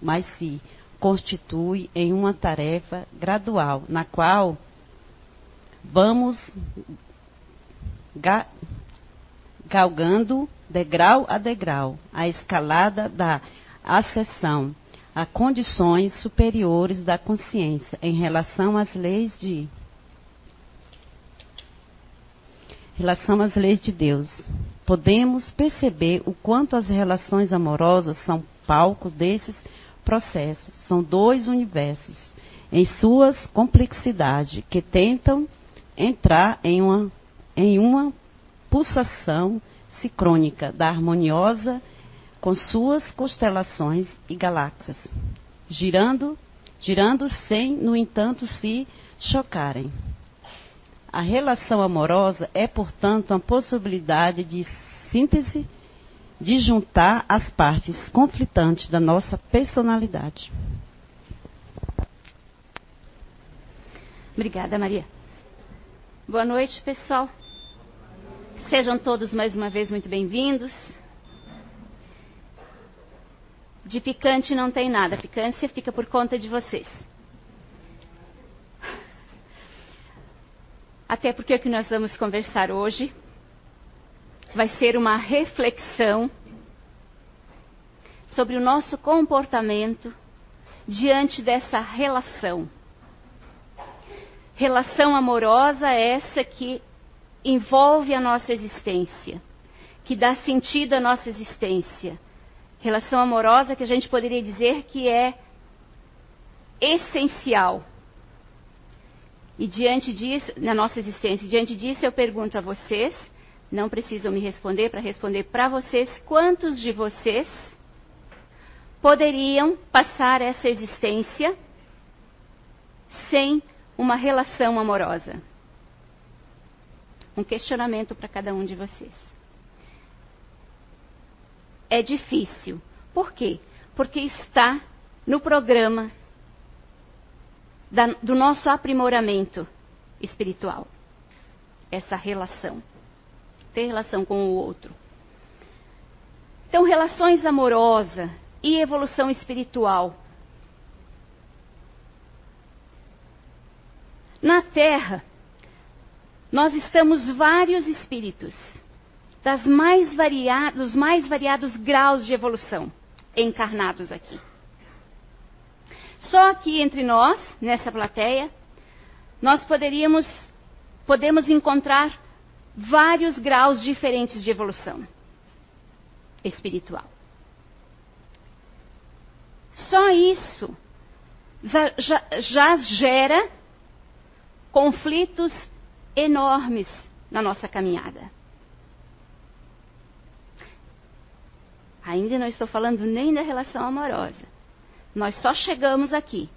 mas se constitui em uma tarefa gradual, na qual vamos ga galgando degrau a degrau a escalada da acessão a condições superiores da consciência em relação às leis de relação às leis de Deus. Podemos perceber o quanto as relações amorosas são palcos desses processos. São dois universos em suas complexidade que tentam entrar em uma, em uma pulsação sincrônica da harmoniosa com suas constelações e galáxias, girando, girando sem, no entanto, se chocarem. A relação amorosa é, portanto, uma possibilidade de síntese, de juntar as partes conflitantes da nossa personalidade. Obrigada, Maria. Boa noite, pessoal. Sejam todos mais uma vez muito bem-vindos. De picante não tem nada, picância fica por conta de vocês. Até porque o que nós vamos conversar hoje vai ser uma reflexão sobre o nosso comportamento diante dessa relação. Relação amorosa é essa que envolve a nossa existência, que dá sentido à nossa existência. Relação amorosa que a gente poderia dizer que é essencial e diante disso, na nossa existência, diante disso eu pergunto a vocês, não precisam me responder para responder para vocês, quantos de vocês poderiam passar essa existência sem uma relação amorosa? Um questionamento para cada um de vocês. É difícil. Por quê? Porque está no programa da, do nosso aprimoramento espiritual. Essa relação. Ter relação com o outro. Então, relações amorosas e evolução espiritual. Na Terra, nós estamos vários espíritos, das mais variados, dos mais variados graus de evolução encarnados aqui. Só aqui entre nós, nessa plateia, nós poderíamos podemos encontrar vários graus diferentes de evolução espiritual. Só isso já, já, gera conflitos enormes na nossa caminhada. Ainda não estou falando nem da relação amorosa. Nós só chegamos aqui.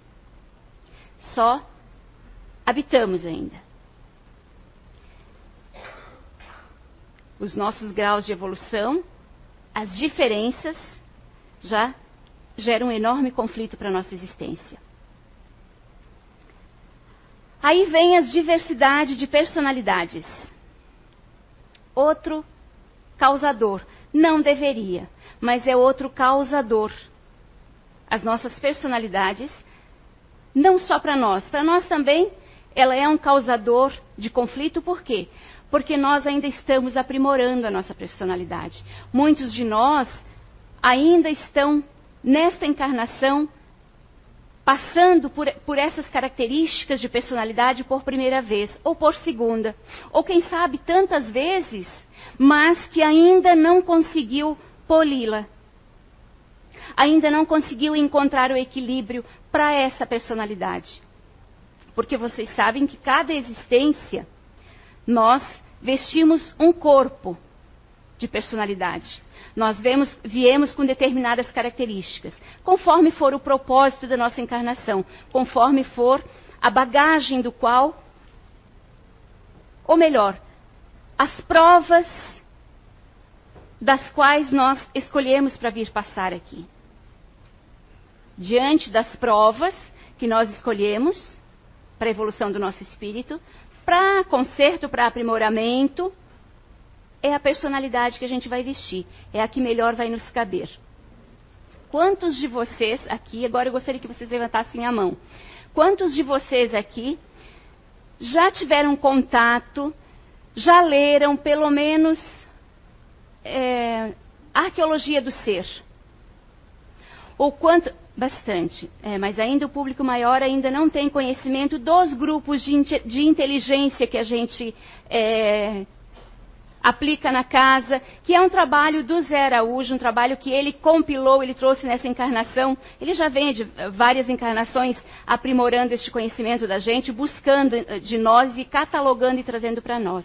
Só habitamos ainda. Os nossos graus de evolução, as diferenças, já geram um enorme conflito para a nossa existência. Aí vem as diversidade de personalidades. Outro causador. Não deveria, mas é outro causador as nossas personalidades, não só para nós, para nós também ela é um causador de conflito, por quê? Porque nós ainda estamos aprimorando a nossa personalidade. Muitos de nós ainda estão nesta encarnação passando por, por, essas características de personalidade por primeira vez, ou por segunda, ou quem sabe tantas vezes, mas que ainda não conseguiu poli-la ainda não conseguiu encontrar o equilíbrio para essa personalidade. Porque vocês sabem que cada existência nós vestimos um corpo de personalidade. Nós vemos, viemos com determinadas características, conforme for o propósito da nossa encarnação, conforme for a bagagem do qual, ou melhor, as provas das quais nós escolhemos para vir passar aqui diante das provas que nós escolhemos para a evolução do nosso espírito, para conserto, para aprimoramento, é a personalidade que a gente vai vestir, é a que melhor vai nos caber. quantos de vocês aqui, agora eu gostaria que vocês levantassem a mão. Quantos de vocês aqui já tiveram contato, já leram pelo menos é, arqueologia do ser? Ou quanto. Bastante. É, mas ainda o público maior ainda não tem conhecimento dos grupos de, de inteligência que a gente é, aplica na casa, que é um trabalho do Zé Araújo, um trabalho que ele compilou, ele trouxe nessa encarnação. Ele já vem de várias encarnações aprimorando este conhecimento da gente, buscando eh, de nós e catalogando e trazendo para nós.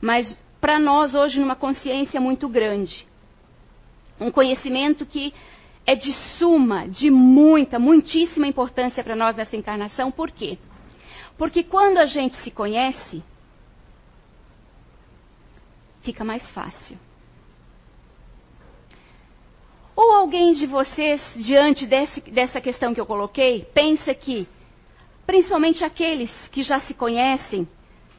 Mas para nós hoje numa consciência muito grande. Um conhecimento que é de suma, de muita, muitíssima importância para nós nessa encarnação. Por quê? Porque quando a gente se conhece, fica mais fácil. Ou alguém de vocês, diante desse, dessa questão que eu coloquei, pensa que, principalmente aqueles que já se conhecem,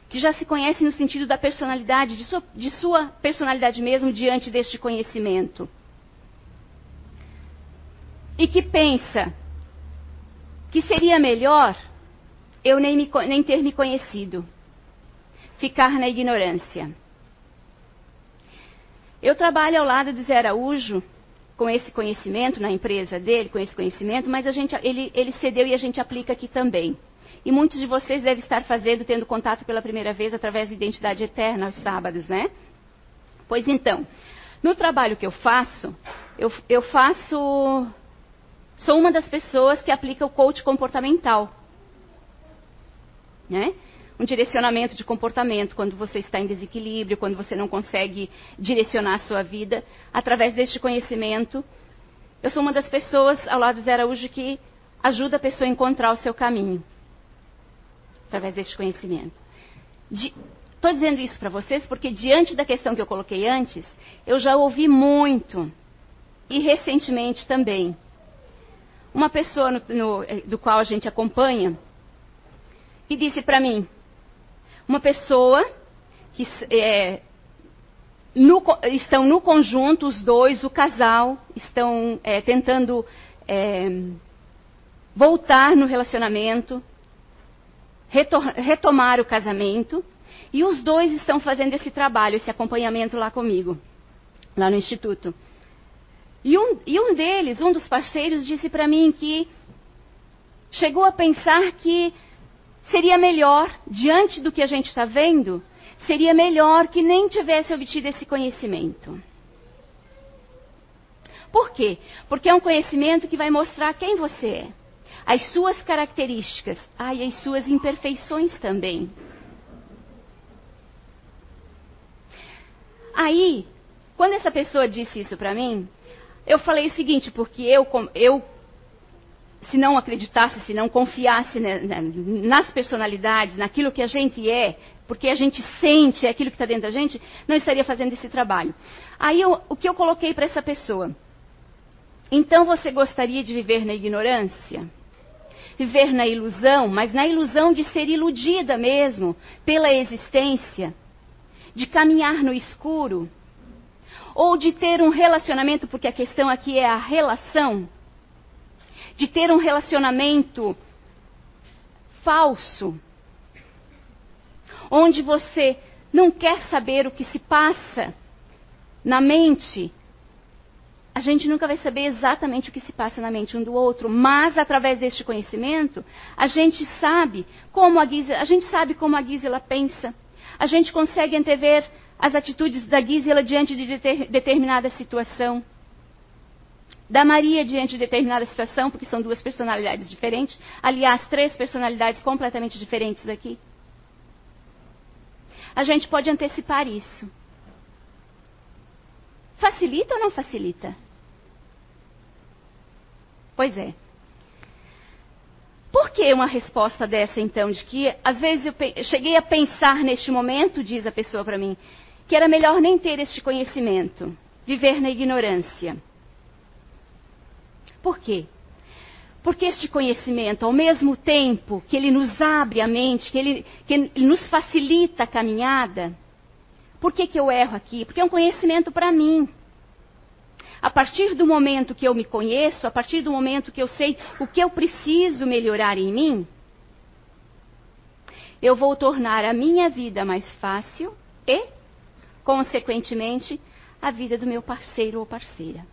que já se conhecem no sentido da personalidade, de sua, de sua personalidade mesmo diante deste conhecimento e que pensa que seria melhor eu nem, me, nem ter me conhecido, ficar na ignorância. Eu trabalho ao lado do Zé Araújo com esse conhecimento na empresa dele, com esse conhecimento, mas a gente, ele, ele cedeu e a gente aplica aqui também. E muitos de vocês devem estar fazendo, tendo contato pela primeira vez através da Identidade Eterna aos sábados, né? Pois então, no trabalho que eu faço, eu, eu faço Sou uma das pessoas que aplica o coach comportamental. Né? Um direcionamento de comportamento quando você está em desequilíbrio, quando você não consegue direcionar a sua vida. Através deste conhecimento, eu sou uma das pessoas ao lado do Zé Araújo que ajuda a pessoa a encontrar o seu caminho. Através deste conhecimento. Estou dizendo isso para vocês porque, diante da questão que eu coloquei antes, eu já ouvi muito, e recentemente também, uma pessoa no, no, eh, do qual a gente acompanha, que disse para mim, uma pessoa que é, no, estão no conjunto, os dois, o casal, estão é, tentando é, voltar no relacionamento, retomar o casamento, e os dois estão fazendo esse trabalho, esse acompanhamento lá comigo, lá no Instituto. E um, e um deles, um dos parceiros, disse para mim que chegou a pensar que seria melhor, diante do que a gente está vendo, seria melhor que nem tivesse obtido esse conhecimento. Por quê? Porque é um conhecimento que vai mostrar quem você é, as suas características, ah, e as suas imperfeições também. Aí, quando essa pessoa disse isso para mim, eu falei o seguinte, porque eu, eu se não acreditasse, se não confiasse nas personalidades, naquilo que a gente é, porque a gente sente aquilo que está dentro da gente, não estaria fazendo esse trabalho. Aí eu, o que eu coloquei para essa pessoa? Então você gostaria de viver na ignorância? Viver na ilusão, mas na ilusão de ser iludida mesmo pela existência? De caminhar no escuro? Ou de ter um relacionamento, porque a questão aqui é a relação, de ter um relacionamento falso, onde você não quer saber o que se passa na mente. A gente nunca vai saber exatamente o que se passa na mente um do outro, mas através deste conhecimento, a gente sabe como a Gisela, a gente sabe como a Gisela pensa. A gente consegue antever as atitudes da Gisela diante de determinada situação, da Maria diante de determinada situação, porque são duas personalidades diferentes. Aliás, três personalidades completamente diferentes aqui. A gente pode antecipar isso. Facilita ou não facilita? Pois é. Por que uma resposta dessa, então, de que às vezes eu cheguei a pensar neste momento, diz a pessoa para mim, que era melhor nem ter este conhecimento, viver na ignorância. Por quê? Porque este conhecimento, ao mesmo tempo que ele nos abre a mente, que ele, que ele nos facilita a caminhada, por que, que eu erro aqui? Porque é um conhecimento para mim. a partir do momento que eu me conheço, a partir do momento que eu sei o que eu preciso melhorar em mim, eu vou tornar a minha vida mais fácil e, consequentemente, a vida do meu parceiro ou parceira.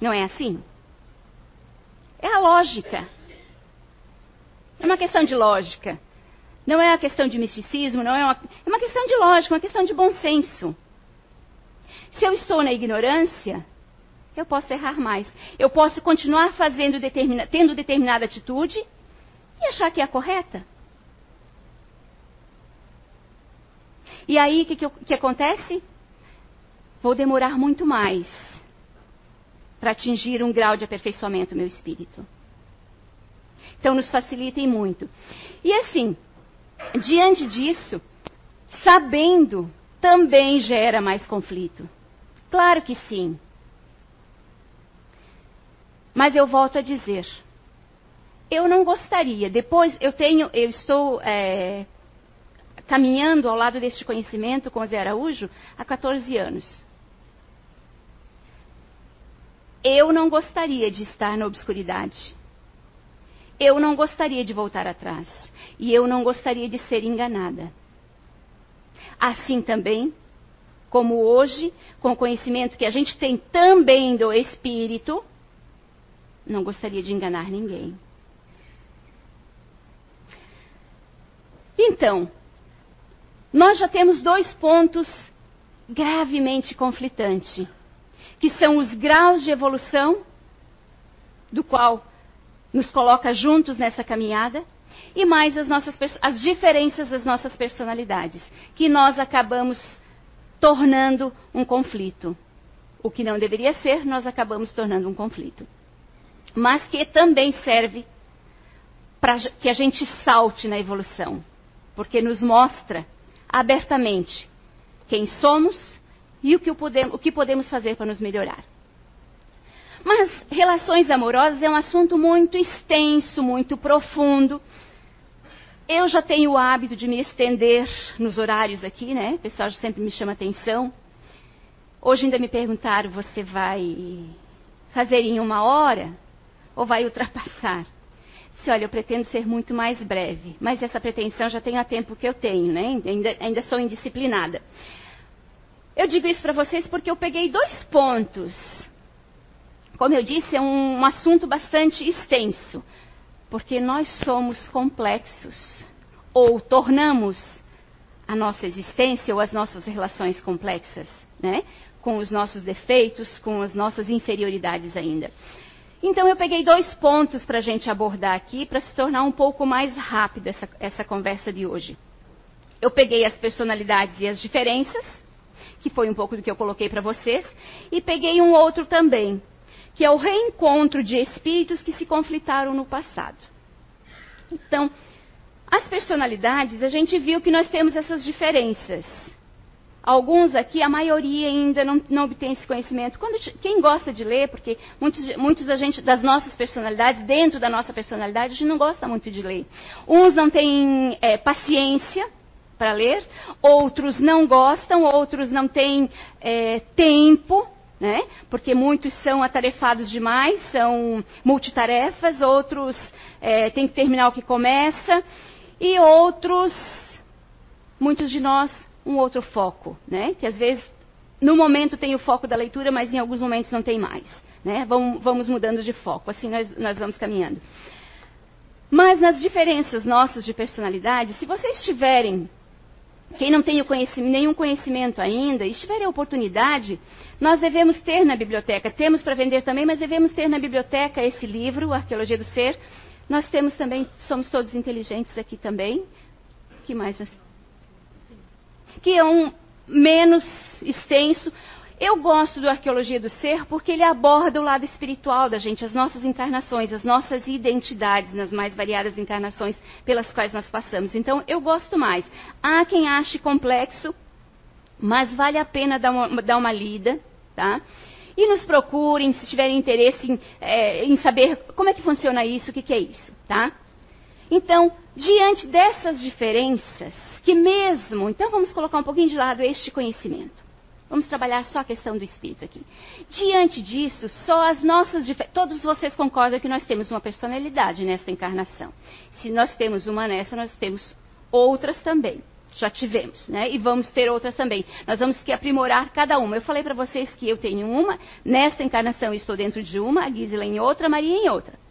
Não é assim? É a lógica. É uma questão de lógica. Não é uma questão de misticismo, não é uma, é uma questão de lógica, uma questão de bom senso. Se eu estou na ignorância, eu posso errar mais. Eu posso continuar fazendo determina, tendo determinada atitude e achar que é a correta. E aí, o que, que, que acontece? Vou demorar muito mais para atingir um grau de aperfeiçoamento meu espírito. Então, nos facilitem muito. E assim, diante disso, sabendo também gera mais conflito. Claro que sim. Mas eu volto a dizer, eu não gostaria. Depois eu tenho, eu estou é, caminhando ao lado deste conhecimento com o Zé Araújo há 14 anos. Eu não gostaria de estar na obscuridade. Eu não gostaria de voltar atrás. E eu não gostaria de ser enganada. Assim também, como hoje, com o conhecimento que a gente tem também do Espírito, não gostaria de enganar ninguém. Então, nós já temos dois pontos gravemente conflitantes, que são os graus de evolução, do qual nos coloca juntos nessa caminhada, e mais as, nossas, as diferenças das nossas personalidades, que nós acabamos tornando um conflito. O que não deveria ser, nós acabamos tornando um conflito. Mas que também serve para que a gente salte na evolução porque nos mostra abertamente quem somos e o que, podemos, o que podemos fazer para nos melhorar. Mas relações amorosas é um assunto muito extenso, muito profundo. Eu já tenho o hábito de me estender nos horários aqui, né? O pessoal sempre me chama atenção. Hoje ainda me perguntaram: você vai fazer em uma hora ou vai ultrapassar? Disse, olha, eu pretendo ser muito mais breve, mas essa pretensão já tem há tempo que eu tenho, né? Ainda, ainda sou indisciplinada. Eu digo isso para vocês porque eu peguei dois pontos. Como eu disse, é um, um assunto bastante extenso, porque nós somos complexos, ou tornamos a nossa existência ou as nossas relações complexas, né? Com os nossos defeitos, com as nossas inferioridades ainda. Então eu peguei dois pontos para a gente abordar aqui para se tornar um pouco mais rápido essa, essa conversa de hoje. Eu peguei as personalidades e as diferenças, que foi um pouco do que eu coloquei para vocês, e peguei um outro também, que é o reencontro de espíritos que se conflitaram no passado. Então, as personalidades, a gente viu que nós temos essas diferenças. Alguns aqui, a maioria ainda não, não obtém esse conhecimento. Quando, quem gosta de ler, porque muitos, muitos da gente, das nossas personalidades, dentro da nossa personalidade, a gente não gosta muito de ler. Uns não têm é, paciência para ler, outros não gostam, outros não têm é, tempo, né? Porque muitos são atarefados demais, são multitarefas, outros é, têm que terminar o que começa, e outros, muitos de nós, um outro foco, né? Que às vezes no momento tem o foco da leitura, mas em alguns momentos não tem mais. Né? Vamos, vamos mudando de foco, assim nós, nós vamos caminhando. Mas nas diferenças nossas de personalidade, se vocês tiverem, quem não tem conhecimento, nenhum conhecimento ainda, e tiverem a oportunidade, nós devemos ter na biblioteca, temos para vender também, mas devemos ter na biblioteca esse livro, Arqueologia do Ser. Nós temos também, somos todos inteligentes aqui também. que mais? Que é um menos extenso. Eu gosto do Arqueologia do Ser porque ele aborda o lado espiritual da gente, as nossas encarnações, as nossas identidades nas mais variadas encarnações pelas quais nós passamos. Então, eu gosto mais. Há quem ache complexo, mas vale a pena dar uma, dar uma lida, tá? E nos procurem se tiverem interesse em, é, em saber como é que funciona isso, o que, que é isso, tá? Então, diante dessas diferenças, que mesmo, então vamos colocar um pouquinho de lado este conhecimento. Vamos trabalhar só a questão do espírito aqui. Diante disso, só as nossas todos vocês concordam que nós temos uma personalidade nesta encarnação. Se nós temos uma nessa, nós temos outras também. Já tivemos, né? E vamos ter outras também. Nós vamos que aprimorar cada uma. Eu falei para vocês que eu tenho uma, nesta encarnação estou dentro de uma, a Gisela em outra, a Maria em outra.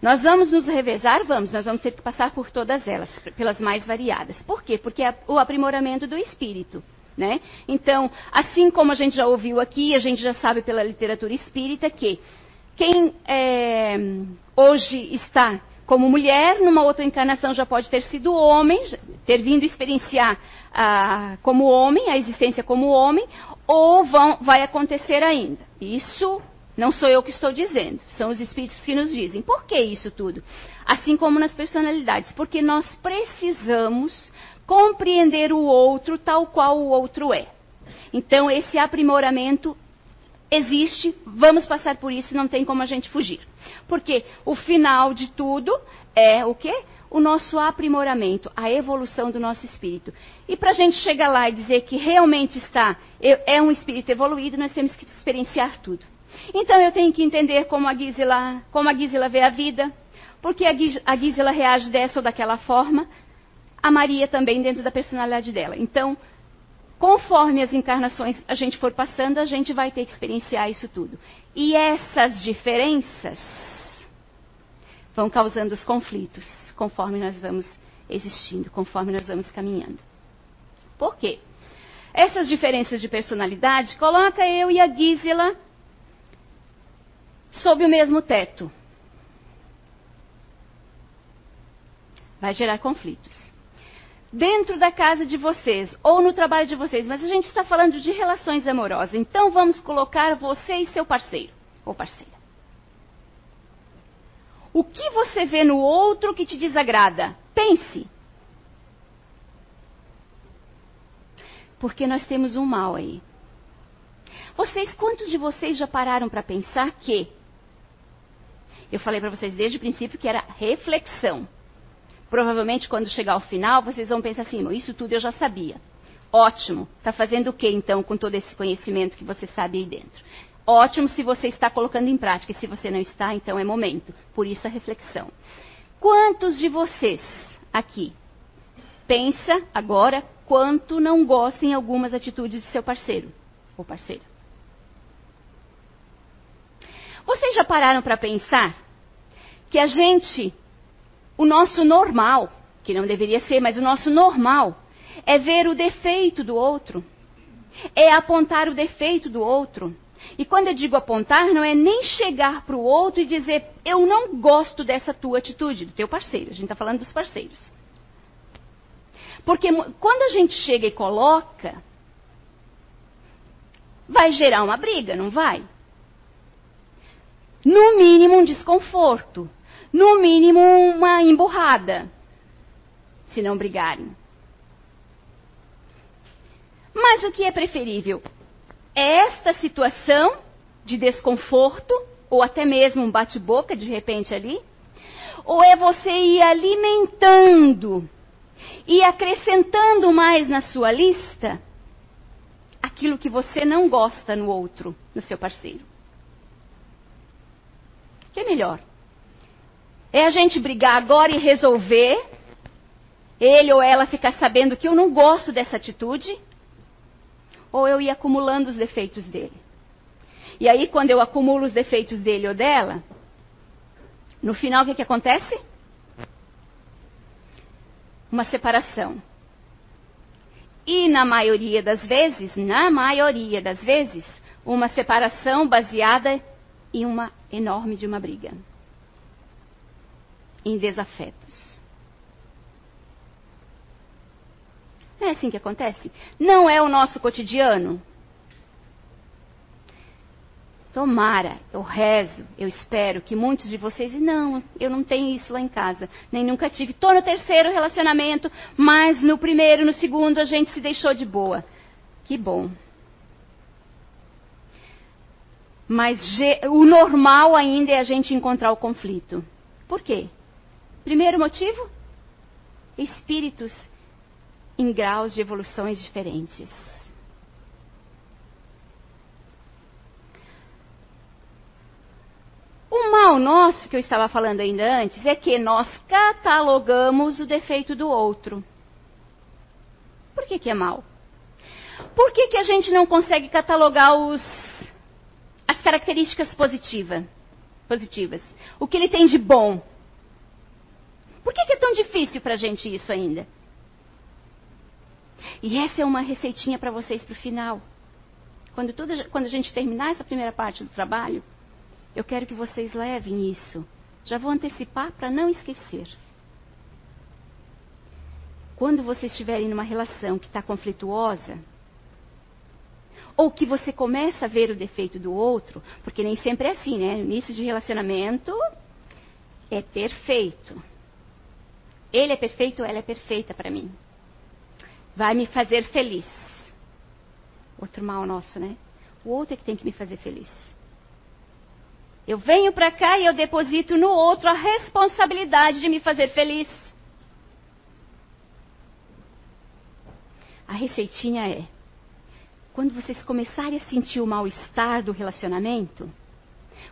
Nós vamos nos revezar? Vamos, nós vamos ter que passar por todas elas, pelas mais variadas. Por quê? Porque é o aprimoramento do espírito. Né? Então, assim como a gente já ouviu aqui, a gente já sabe pela literatura espírita que quem é, hoje está como mulher, numa outra encarnação já pode ter sido homem, ter vindo experienciar ah, como homem, a existência como homem, ou vão, vai acontecer ainda. Isso não sou eu que estou dizendo, são os espíritos que nos dizem. Por que isso tudo? Assim como nas personalidades, porque nós precisamos compreender o outro tal qual o outro é. Então, esse aprimoramento existe, vamos passar por isso, não tem como a gente fugir. Porque o final de tudo é o quê? O nosso aprimoramento, a evolução do nosso espírito. E para a gente chegar lá e dizer que realmente está, é um espírito evoluído, nós temos que experienciar tudo. Então eu tenho que entender como a Gisela, como a Gisela vê a vida, porque a Gisela reage dessa ou daquela forma, a Maria também dentro da personalidade dela. Então, conforme as encarnações a gente for passando, a gente vai ter que experienciar isso tudo. E essas diferenças vão causando os conflitos, conforme nós vamos existindo, conforme nós vamos caminhando. Por quê? Essas diferenças de personalidade coloca eu e a Gisela sob o mesmo teto. Vai gerar conflitos dentro da casa de vocês ou no trabalho de vocês, mas a gente está falando de relações amorosas. Então vamos colocar você e seu parceiro ou parceira. O que você vê no outro que te desagrada? Pense. Porque nós temos um mal aí. Vocês, quantos de vocês já pararam para pensar que eu falei para vocês desde o princípio que era reflexão. Provavelmente quando chegar ao final, vocês vão pensar assim: isso tudo eu já sabia. Ótimo. Está fazendo o que então com todo esse conhecimento que você sabe aí dentro? Ótimo se você está colocando em prática. E se você não está, então é momento. Por isso a reflexão. Quantos de vocês aqui pensa agora quanto não gostem algumas atitudes de seu parceiro ou parceira? Vocês já pararam para pensar que a gente o nosso normal, que não deveria ser, mas o nosso normal, é ver o defeito do outro, é apontar o defeito do outro. E quando eu digo apontar, não é nem chegar para o outro e dizer, eu não gosto dessa tua atitude, do teu parceiro. A gente está falando dos parceiros. Porque quando a gente chega e coloca, vai gerar uma briga, não vai? No mínimo um desconforto no mínimo uma emburrada, se não brigarem. Mas o que é preferível? É esta situação de desconforto, ou até mesmo um bate-boca de repente ali? Ou é você ir alimentando e acrescentando mais na sua lista aquilo que você não gosta no outro, no seu parceiro? Que é melhor? É a gente brigar agora e resolver, ele ou ela ficar sabendo que eu não gosto dessa atitude, ou eu ir acumulando os defeitos dele. E aí, quando eu acumulo os defeitos dele ou dela, no final o que, que acontece? Uma separação. E na maioria das vezes, na maioria das vezes, uma separação baseada em uma enorme de uma briga em desafetos. Não é assim que acontece? Não é o nosso cotidiano? Tomara, eu rezo, eu espero que muitos de vocês, não, eu não tenho isso lá em casa, nem nunca tive. Estou no terceiro relacionamento, mas no primeiro, no segundo, a gente se deixou de boa. Que bom. Mas o normal ainda é a gente encontrar o conflito. Por quê? Primeiro motivo: espíritos em graus de evoluções diferentes. O mal nosso, que eu estava falando ainda antes, é que nós catalogamos o defeito do outro. Por que, que é mal? Por que, que a gente não consegue catalogar os as características positiva, positivas? O que ele tem de bom? Por que, que é tão difícil para a gente isso ainda? E essa é uma receitinha para vocês para o final. Quando, tudo, quando a gente terminar essa primeira parte do trabalho, eu quero que vocês levem isso. Já vou antecipar para não esquecer. Quando vocês estiverem numa relação que está conflituosa, ou que você começa a ver o defeito do outro, porque nem sempre é assim, né? No início de relacionamento é perfeito. Ele é perfeito, ela é perfeita para mim. Vai me fazer feliz. Outro mal nosso, né? O outro é que tem que me fazer feliz. Eu venho para cá e eu deposito no outro a responsabilidade de me fazer feliz. A receitinha é: quando vocês começarem a sentir o mal-estar do relacionamento,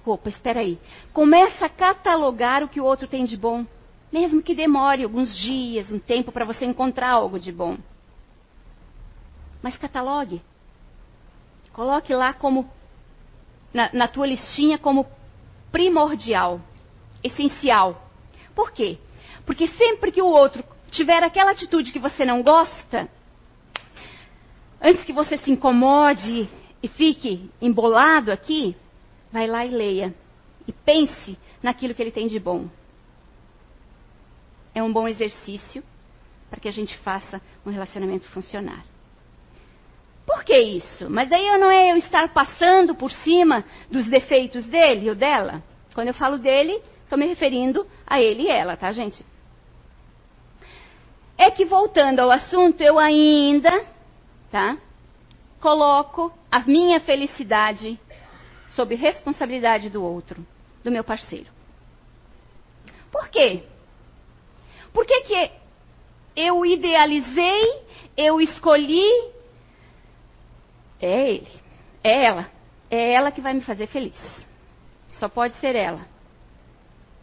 opa, espera aí, começa a catalogar o que o outro tem de bom, mesmo que demore alguns dias, um tempo para você encontrar algo de bom. Mas catalogue. Coloque lá como na, na tua listinha como primordial, essencial. Por quê? Porque sempre que o outro tiver aquela atitude que você não gosta, antes que você se incomode e fique embolado aqui, vai lá e leia. E pense naquilo que ele tem de bom. É um bom exercício para que a gente faça um relacionamento funcionar. Por que isso? Mas daí não é eu estar passando por cima dos defeitos dele ou dela. Quando eu falo dele, estou me referindo a ele e ela, tá, gente? É que voltando ao assunto, eu ainda, tá? Coloco a minha felicidade sob responsabilidade do outro, do meu parceiro. Por quê? Por que, que eu idealizei, eu escolhi é ele. É ela. É ela que vai me fazer feliz. Só pode ser ela.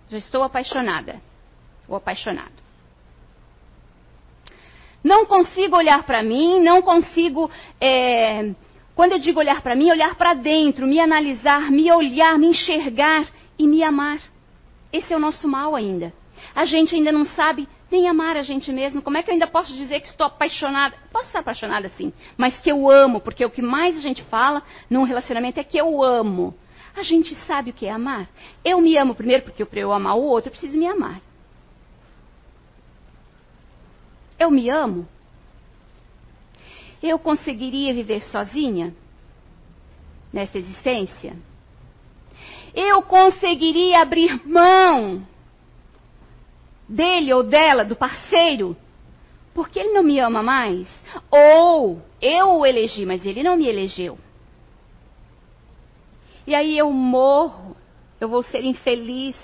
Já estou apaixonada. Ou apaixonado. Não consigo olhar para mim, não consigo. É, quando eu digo olhar para mim, olhar para dentro, me analisar, me olhar, me enxergar e me amar. Esse é o nosso mal ainda. A gente ainda não sabe nem amar a gente mesmo. Como é que eu ainda posso dizer que estou apaixonada? Posso estar apaixonada sim, mas que eu amo, porque o que mais a gente fala num relacionamento é que eu amo. A gente sabe o que é amar. Eu me amo primeiro, porque para eu amar o outro, eu preciso me amar. Eu me amo. Eu conseguiria viver sozinha nessa existência? Eu conseguiria abrir mão dele ou dela, do parceiro, porque ele não me ama mais. Ou eu o elegi, mas ele não me elegeu. E aí eu morro, eu vou ser infeliz,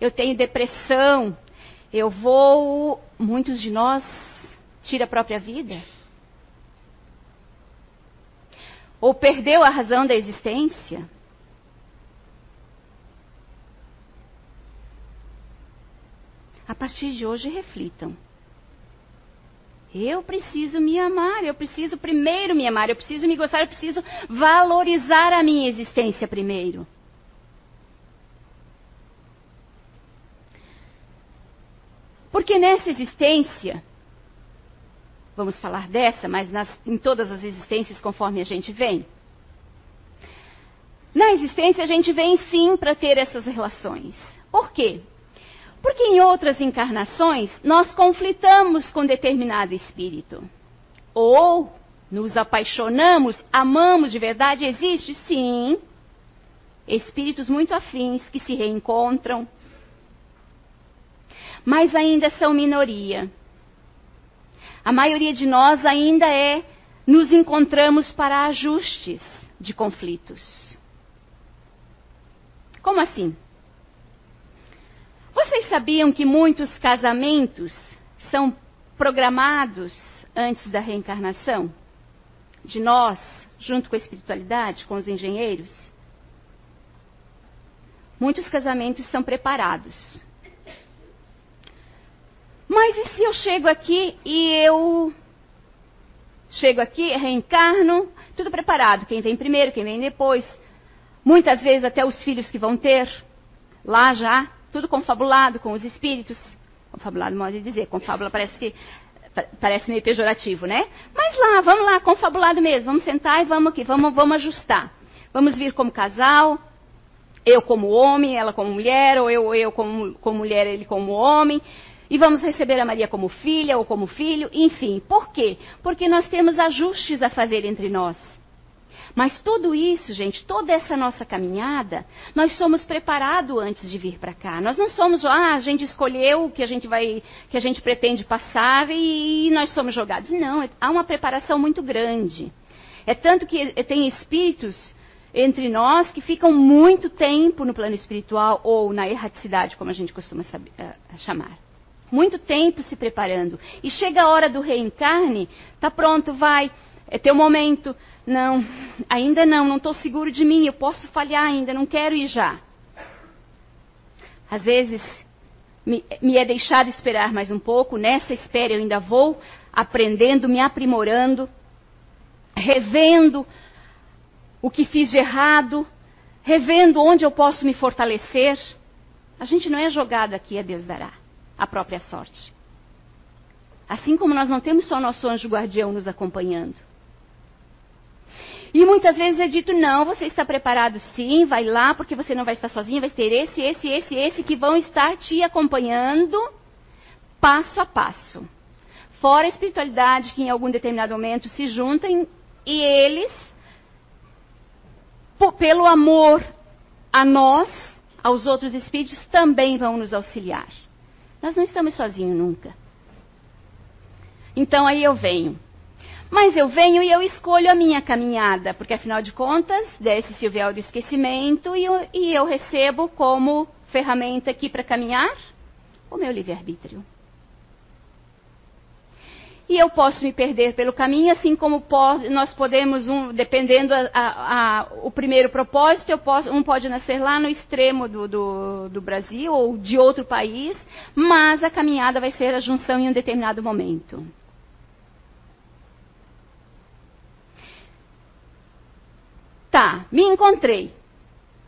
eu tenho depressão, eu vou. Muitos de nós tira a própria vida. Ou perdeu a razão da existência. a partir de hoje reflitam. Eu preciso me amar, eu preciso primeiro me amar, eu preciso me gostar, eu preciso valorizar a minha existência primeiro. Porque nessa existência, vamos falar dessa, mas nas, em todas as existências conforme a gente vem. Na existência a gente vem sim para ter essas relações. Por quê? Porque em outras encarnações nós conflitamos com determinado espírito. Ou nos apaixonamos, amamos de verdade, existe sim espíritos muito afins que se reencontram, mas ainda são minoria. A maioria de nós ainda é nos encontramos para ajustes de conflitos. Como assim? Vocês sabiam que muitos casamentos são programados antes da reencarnação? De nós, junto com a espiritualidade, com os engenheiros? Muitos casamentos são preparados. Mas e se eu chego aqui e eu chego aqui, reencarno, tudo preparado, quem vem primeiro, quem vem depois. Muitas vezes até os filhos que vão ter, lá já, tudo confabulado com os espíritos. Confabulado, modo de dizer, confábula parece que parece meio pejorativo, né? Mas lá, vamos lá, confabulado mesmo, vamos sentar e vamos aqui, vamos, vamos ajustar. Vamos vir como casal, eu como homem, ela como mulher, ou eu, eu como, como mulher, ele como homem. E vamos receber a Maria como filha ou como filho, enfim. Por quê? Porque nós temos ajustes a fazer entre nós. Mas tudo isso, gente, toda essa nossa caminhada, nós somos preparados antes de vir para cá. Nós não somos, ah, a gente escolheu o que a gente vai, que a gente pretende passar e, nós somos jogados. Não, há uma preparação muito grande. É tanto que tem espíritos entre nós que ficam muito tempo no plano espiritual ou na erraticidade, como a gente costuma saber, uh, chamar. Muito tempo se preparando. E chega a hora do reencarne, tá pronto, vai, é teu momento. Não, ainda não, não estou seguro de mim, eu posso falhar ainda, não quero ir já. Às vezes me, me é deixado esperar mais um pouco, nessa espera eu ainda vou aprendendo, me aprimorando, revendo o que fiz de errado, revendo onde eu posso me fortalecer. A gente não é jogado aqui, a Deus dará a própria sorte. Assim como nós não temos só nosso anjo guardião nos acompanhando. E muitas vezes é dito: não, você está preparado sim, vai lá, porque você não vai estar sozinho, vai ter esse, esse, esse, esse que vão estar te acompanhando passo a passo. Fora a espiritualidade que em algum determinado momento se juntem e eles pelo amor a nós, aos outros espíritos, também vão nos auxiliar. Nós não estamos sozinhos nunca. Então aí eu venho. Mas eu venho e eu escolho a minha caminhada, porque afinal de contas, desce-se o véu do esquecimento e eu, e eu recebo como ferramenta aqui para caminhar o meu livre-arbítrio. E eu posso me perder pelo caminho, assim como nós podemos, um, dependendo a, a, a, o primeiro propósito, posso, um pode nascer lá no extremo do, do, do, Brasil ou de outro país, mas a caminhada vai ser a junção em um determinado momento. Tá, me encontrei.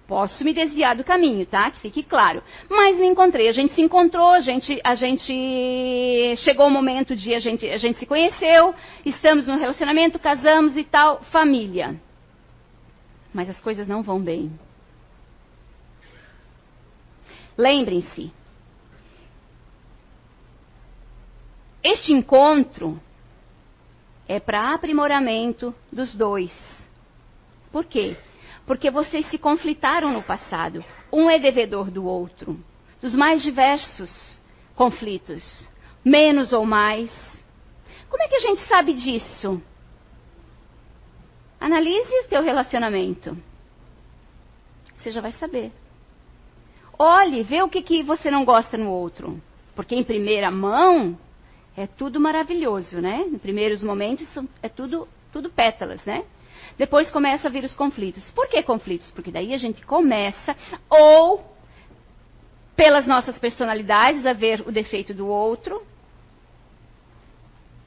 Posso me desviar do caminho, tá? Que fique claro. Mas me encontrei, a gente se encontrou, a gente, a gente chegou o momento de a gente, a gente se conheceu, estamos no relacionamento, casamos e tal, família. Mas as coisas não vão bem. Lembrem-se, este encontro é para aprimoramento dos dois. Por quê? Porque vocês se conflitaram no passado. Um é devedor do outro. Dos mais diversos conflitos, menos ou mais. Como é que a gente sabe disso? Analise o teu relacionamento. Você já vai saber. Olhe, vê o que, que você não gosta no outro. Porque em primeira mão é tudo maravilhoso, né? Em primeiros momentos é tudo, tudo pétalas, né? Depois começa a vir os conflitos. Por que conflitos? Porque daí a gente começa, ou pelas nossas personalidades, a ver o defeito do outro.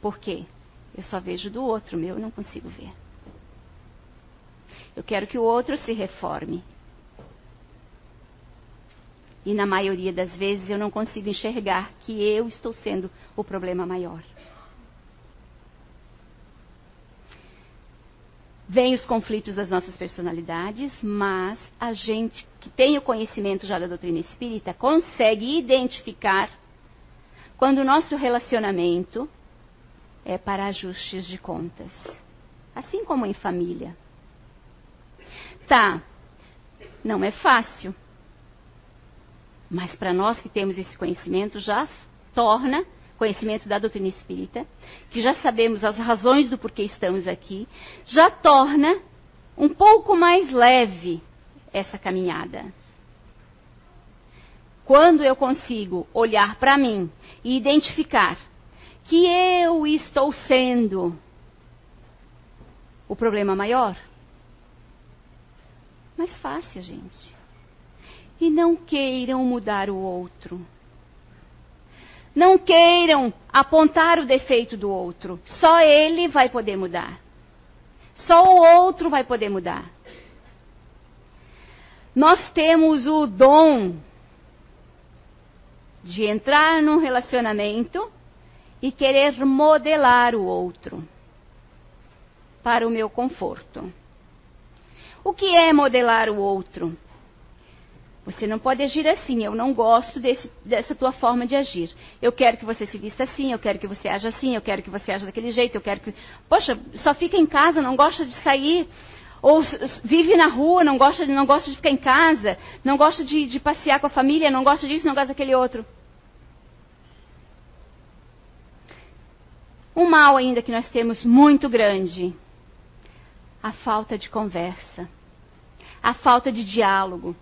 Por quê? Eu só vejo do outro, meu eu não consigo ver. Eu quero que o outro se reforme. E na maioria das vezes eu não consigo enxergar que eu estou sendo o problema maior. Vêm os conflitos das nossas personalidades, mas a gente que tem o conhecimento já da doutrina espírita consegue identificar quando o nosso relacionamento é para ajustes de contas. Assim como em família. Tá, não é fácil. Mas para nós que temos esse conhecimento já torna conhecimento da doutrina espírita, que já sabemos as razões do porquê estamos aqui, já torna um pouco mais leve essa caminhada. Quando eu consigo olhar para mim e identificar que eu estou sendo o problema maior, mais fácil, gente. E não queiram mudar o outro. Não queiram apontar o defeito do outro. Só ele vai poder mudar. Só o outro vai poder mudar. Nós temos o dom de entrar num relacionamento e querer modelar o outro para o meu conforto. O que é modelar o outro? Você não pode agir assim. Eu não gosto desse, dessa tua forma de agir. Eu quero que você se vista assim, eu quero que você haja assim, eu quero que você haja daquele jeito, eu quero que. Poxa, só fica em casa, não gosta de sair. Ou vive na rua, não gosta, não gosta de ficar em casa, não gosta de, de passear com a família, não gosta disso, não gosta daquele outro. Um mal ainda que nós temos muito grande: a falta de conversa, a falta de diálogo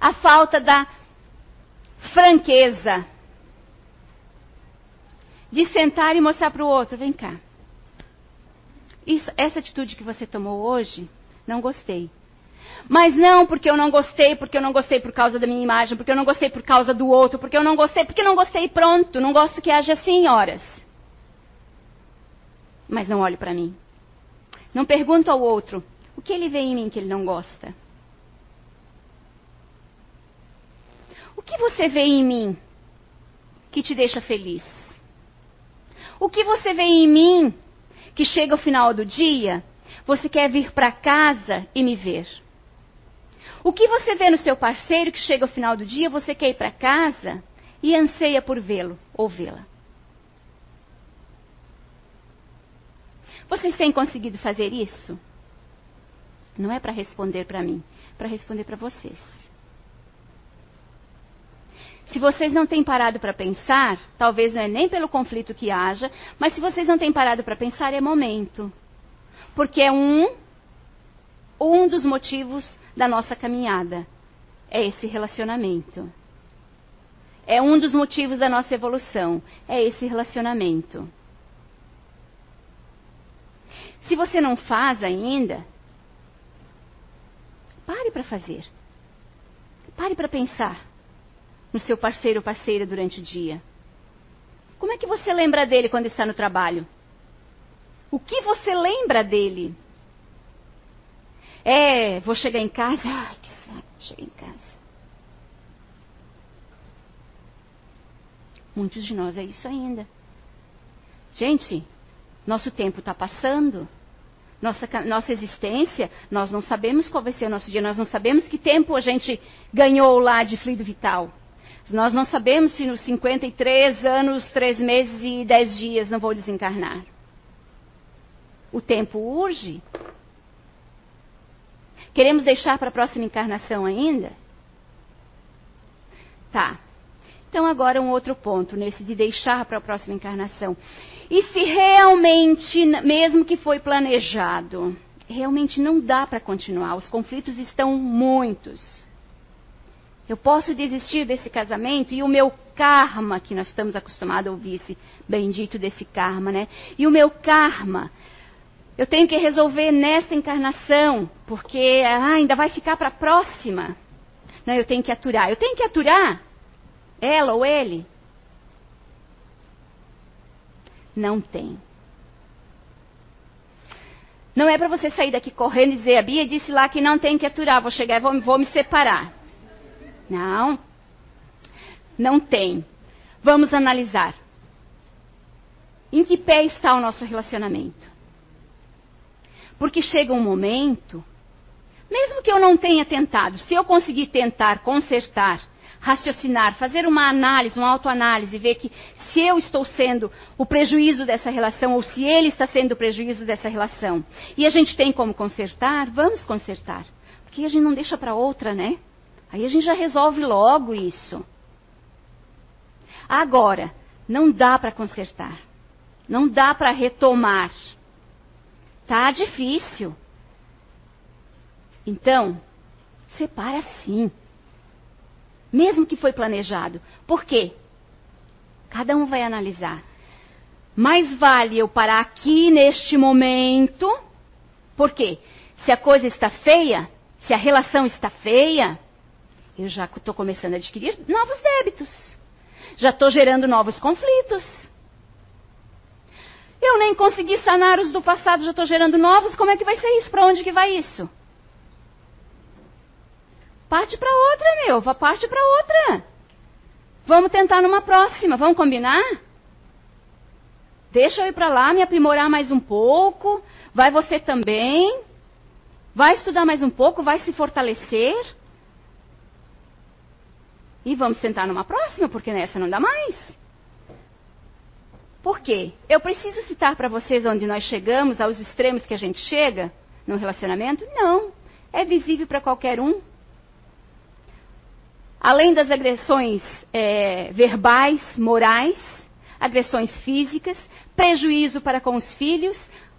a falta da franqueza de sentar e mostrar para o outro: vem cá. Isso, essa atitude que você tomou hoje, não gostei. Mas não porque eu não gostei, porque eu não gostei por causa da minha imagem, porque eu não gostei por causa do outro, porque eu não gostei, porque não gostei pronto. Não gosto que haja assim horas. Mas não olhe para mim. Não pergunto ao outro o que ele vê em mim que ele não gosta. Que você vê em mim que te deixa feliz? O que você vê em mim que chega ao final do dia, você quer vir para casa e me ver? O que você vê no seu parceiro que chega ao final do dia, você quer ir para casa e anseia por vê-lo ou vê-la? Vocês têm conseguido fazer isso? Não é para responder para mim, para responder para vocês. Se vocês não têm parado para pensar, talvez não é nem pelo conflito que haja, mas se vocês não têm parado para pensar, é momento. Porque é um, um dos motivos da nossa caminhada. É esse relacionamento. É um dos motivos da nossa evolução. É esse relacionamento. Se você não faz ainda, pare para fazer. Pare para pensar no seu parceiro ou parceira durante o dia? Como é que você lembra dele quando está no trabalho? O que você lembra dele? É, vou chegar em casa. Ai, que saco, cheguei em casa. Muitos de nós é isso ainda. Gente, nosso tempo está passando. Nossa, nossa existência, nós não sabemos qual vai ser o nosso dia, nós não sabemos que tempo a gente ganhou lá de fluido vital. Nós não sabemos se nos 53 anos, 3 meses e 10 dias não vou desencarnar. O tempo urge. Queremos deixar para a próxima encarnação ainda? Tá. Então, agora um outro ponto, nesse de deixar para a próxima encarnação. E se realmente, mesmo que foi planejado, realmente não dá para continuar, os conflitos estão muitos. Eu posso desistir desse casamento e o meu karma, que nós estamos acostumados a ouvir esse bendito desse karma, né? E o meu karma, eu tenho que resolver nesta encarnação, porque ah, ainda vai ficar para a próxima. Não, eu tenho que aturar. Eu tenho que aturar ela ou ele? Não tem. Não é para você sair daqui correndo e dizer, a Bia disse lá que não tem que aturar, vou chegar e vou, vou me separar. Não. Não tem. Vamos analisar. Em que pé está o nosso relacionamento? Porque chega um momento, mesmo que eu não tenha tentado, se eu conseguir tentar, consertar, raciocinar, fazer uma análise, uma autoanálise, ver que se eu estou sendo o prejuízo dessa relação ou se ele está sendo o prejuízo dessa relação, e a gente tem como consertar, vamos consertar. Porque a gente não deixa para outra, né? Aí a gente já resolve logo isso. Agora, não dá para consertar. Não dá para retomar. Tá difícil. Então, separa sim. Mesmo que foi planejado. Por quê? Cada um vai analisar. Mais vale eu parar aqui neste momento. Por quê? Se a coisa está feia, se a relação está feia, eu já estou começando a adquirir novos débitos. Já estou gerando novos conflitos. Eu nem consegui sanar os do passado, já estou gerando novos. Como é que vai ser isso? Para onde que vai isso? Parte para outra, meu. Parte para outra. Vamos tentar numa próxima. Vamos combinar? Deixa eu ir para lá, me aprimorar mais um pouco. Vai você também. Vai estudar mais um pouco, vai se fortalecer. E vamos sentar numa próxima, porque nessa não dá mais. Por quê? Eu preciso citar para vocês onde nós chegamos, aos extremos que a gente chega no relacionamento? Não. É visível para qualquer um. Além das agressões é, verbais, morais, agressões físicas, prejuízo para com os filhos.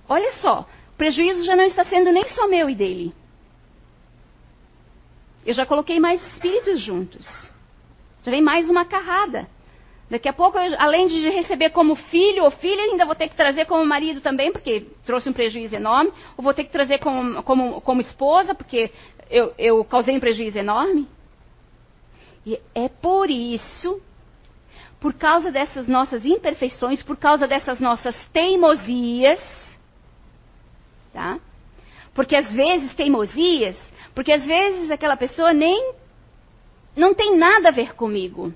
Olha só, prejuízo já não está sendo nem só meu e dele. Eu já coloquei mais espíritos juntos. Já vem mais uma carrada. Daqui a pouco, eu, além de receber como filho ou filha, ainda vou ter que trazer como marido também, porque trouxe um prejuízo enorme. Ou vou ter que trazer como, como, como esposa, porque eu, eu causei um prejuízo enorme. E é por isso, por causa dessas nossas imperfeições, por causa dessas nossas teimosias, tá? Porque às vezes teimosias, porque às vezes aquela pessoa nem não tem nada a ver comigo.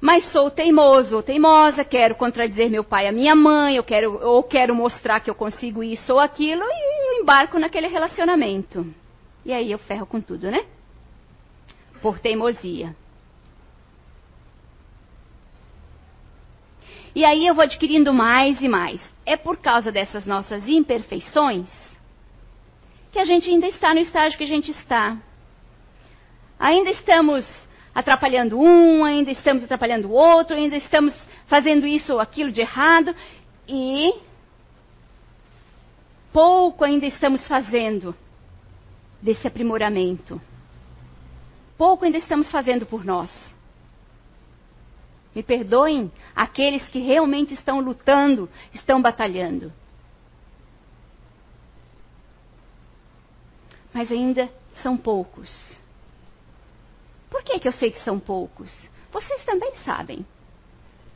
Mas sou teimoso ou teimosa, quero contradizer meu pai e a minha mãe, eu quero, ou quero mostrar que eu consigo isso ou aquilo, e eu embarco naquele relacionamento. E aí eu ferro com tudo, né? Por teimosia. E aí eu vou adquirindo mais e mais. É por causa dessas nossas imperfeições que a gente ainda está no estágio que a gente está. Ainda estamos atrapalhando um, ainda estamos atrapalhando o outro, ainda estamos fazendo isso ou aquilo de errado e pouco ainda estamos fazendo desse aprimoramento. Pouco ainda estamos fazendo por nós. Me perdoem aqueles que realmente estão lutando, estão batalhando. Mas ainda são poucos. Por que, que eu sei que são poucos? Vocês também sabem.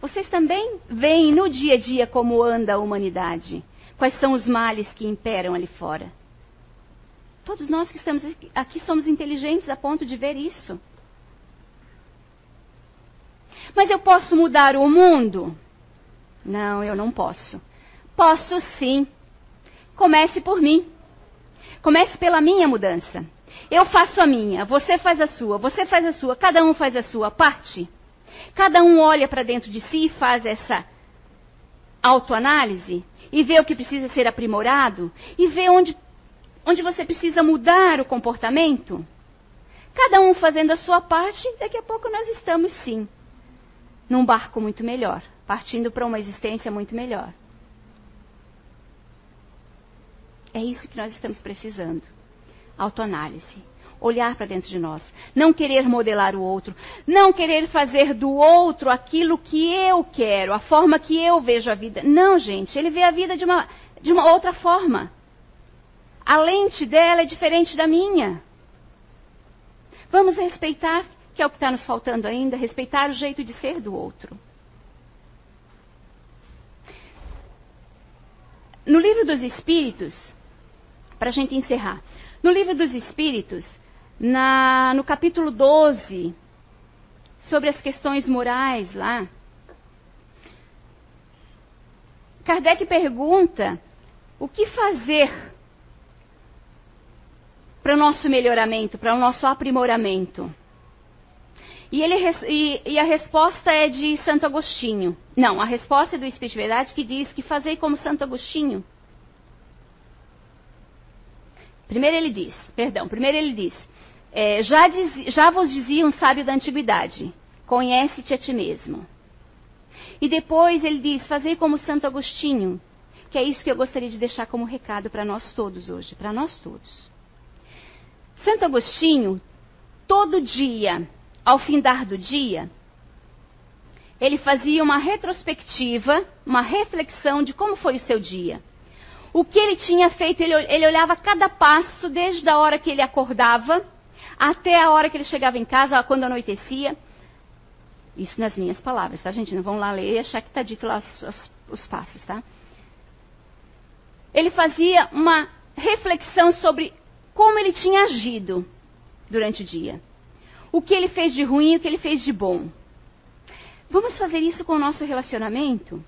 Vocês também veem no dia a dia como anda a humanidade. Quais são os males que imperam ali fora. Todos nós que estamos aqui somos inteligentes a ponto de ver isso. Mas eu posso mudar o mundo? Não, eu não posso. Posso sim. Comece por mim. Comece pela minha mudança. Eu faço a minha, você faz a sua, você faz a sua, cada um faz a sua parte. Cada um olha para dentro de si e faz essa autoanálise e vê o que precisa ser aprimorado e vê onde, onde você precisa mudar o comportamento. Cada um fazendo a sua parte, daqui a pouco nós estamos sim num barco muito melhor, partindo para uma existência muito melhor. É isso que nós estamos precisando autoanálise. Olhar para dentro de nós. Não querer modelar o outro. Não querer fazer do outro aquilo que eu quero, a forma que eu vejo a vida. Não, gente. Ele vê a vida de uma, de uma outra forma. A lente dela é diferente da minha. Vamos respeitar, que é o que está nos faltando ainda, respeitar o jeito de ser do outro. No livro dos Espíritos, para a gente encerrar, no livro dos Espíritos, na, no capítulo 12, sobre as questões morais lá, Kardec pergunta o que fazer para o nosso melhoramento, para o nosso aprimoramento. E, ele, e, e, a resposta é de Santo Agostinho. Não, a resposta é do Espírito de Verdade que diz que fazei como Santo Agostinho. Primeiro ele diz, perdão, primeiro ele diz, é, já, diz, já vos dizia um sábio da antiguidade, conhece-te a ti mesmo. E depois ele diz, fazei como Santo Agostinho, que é isso que eu gostaria de deixar como recado para nós todos hoje, para nós todos. Santo Agostinho, todo dia, ao findar do dia, ele fazia uma retrospectiva, uma reflexão de como foi o seu dia o que ele tinha feito, ele, ele olhava cada passo, desde a hora que ele acordava Até a hora que ele chegava em casa, quando anoitecia. Isso nas minhas palavras, tá, gente? Não vão lá ler e achar que está dito lá os, os, os passos, tá? Ele fazia uma reflexão sobre como ele tinha agido durante o dia. O que ele fez de ruim e o que ele fez de bom. Vamos fazer isso com o nosso relacionamento?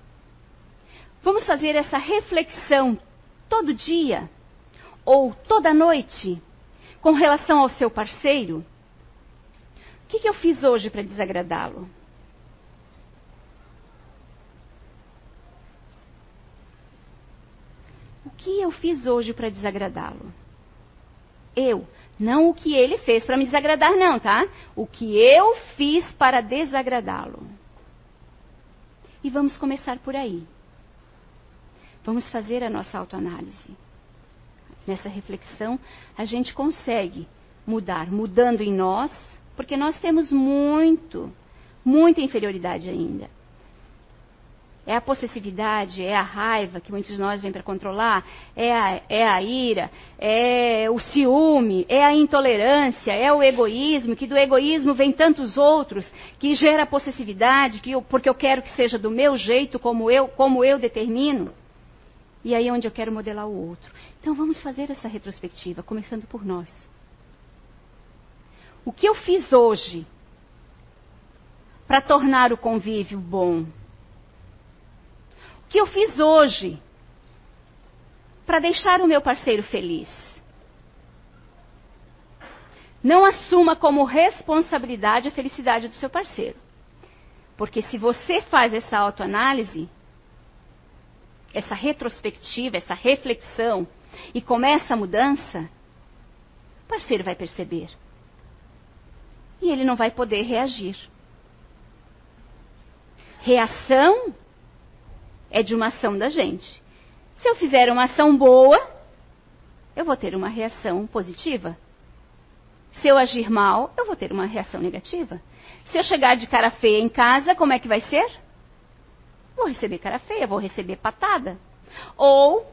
Vamos fazer essa reflexão todo dia ou toda noite com relação ao seu parceiro? O que, que eu fiz hoje para desagradá-lo? O que eu fiz hoje para desagradá-lo? Eu, não o que ele fez para me desagradar, não, tá? O que eu fiz para desagradá-lo. E vamos começar por aí. Vamos fazer a nossa autoanálise. Nessa reflexão, a gente consegue mudar, mudando em nós, porque nós temos muito, muita inferioridade ainda. É a possessividade, é a raiva que muitos de nós vêm para controlar, é a, é a ira, é o ciúme, é a intolerância, é o egoísmo, que do egoísmo vem tantos outros, que gera possessividade, que eu, porque eu quero que seja do meu jeito, como eu, como eu determino. E aí é onde eu quero modelar o outro. Então vamos fazer essa retrospectiva, começando por nós. O que eu fiz hoje para tornar o convívio bom? O que eu fiz hoje para deixar o meu parceiro feliz? Não assuma como responsabilidade a felicidade do seu parceiro. Porque se você faz essa autoanálise, essa retrospectiva, essa reflexão e começa a mudança, o parceiro vai perceber. E ele não vai poder reagir. Reação é de uma ação da gente. Se eu fizer uma ação boa, eu vou ter uma reação positiva. Se eu agir mal, eu vou ter uma reação negativa. Se eu chegar de cara feia em casa, como é que vai ser? Vou receber cara feia, vou receber patada. Ou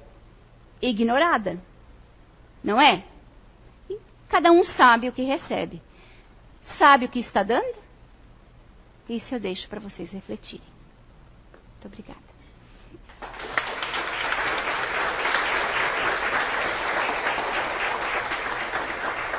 ignorada. Não é? E cada um sabe o que recebe. Sabe o que está dando? Isso eu deixo para vocês refletirem. Muito obrigada.